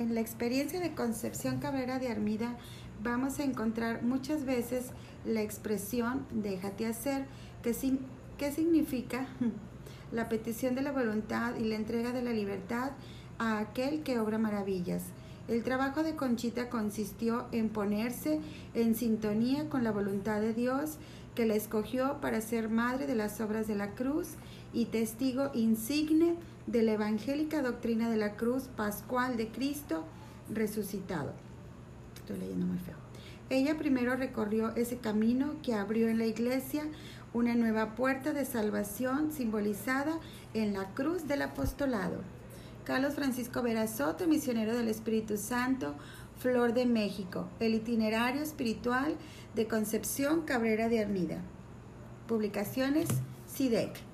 En la experiencia de Concepción Cabrera de Armida vamos a encontrar muchas veces la expresión déjate hacer, que, que significa la petición de la voluntad y la entrega de la libertad a aquel que obra maravillas. El trabajo de Conchita consistió en ponerse en sintonía con la voluntad de Dios que la escogió para ser madre de las obras de la cruz y testigo insigne de la evangélica doctrina de la cruz pascual de Cristo resucitado. Estoy leyendo muy feo. Ella primero recorrió ese camino que abrió en la iglesia una nueva puerta de salvación simbolizada en la cruz del apostolado. Carlos Francisco Vera Soto, misionero del Espíritu Santo, Flor de México, el itinerario espiritual de Concepción Cabrera de Armida. Publicaciones SIDEC.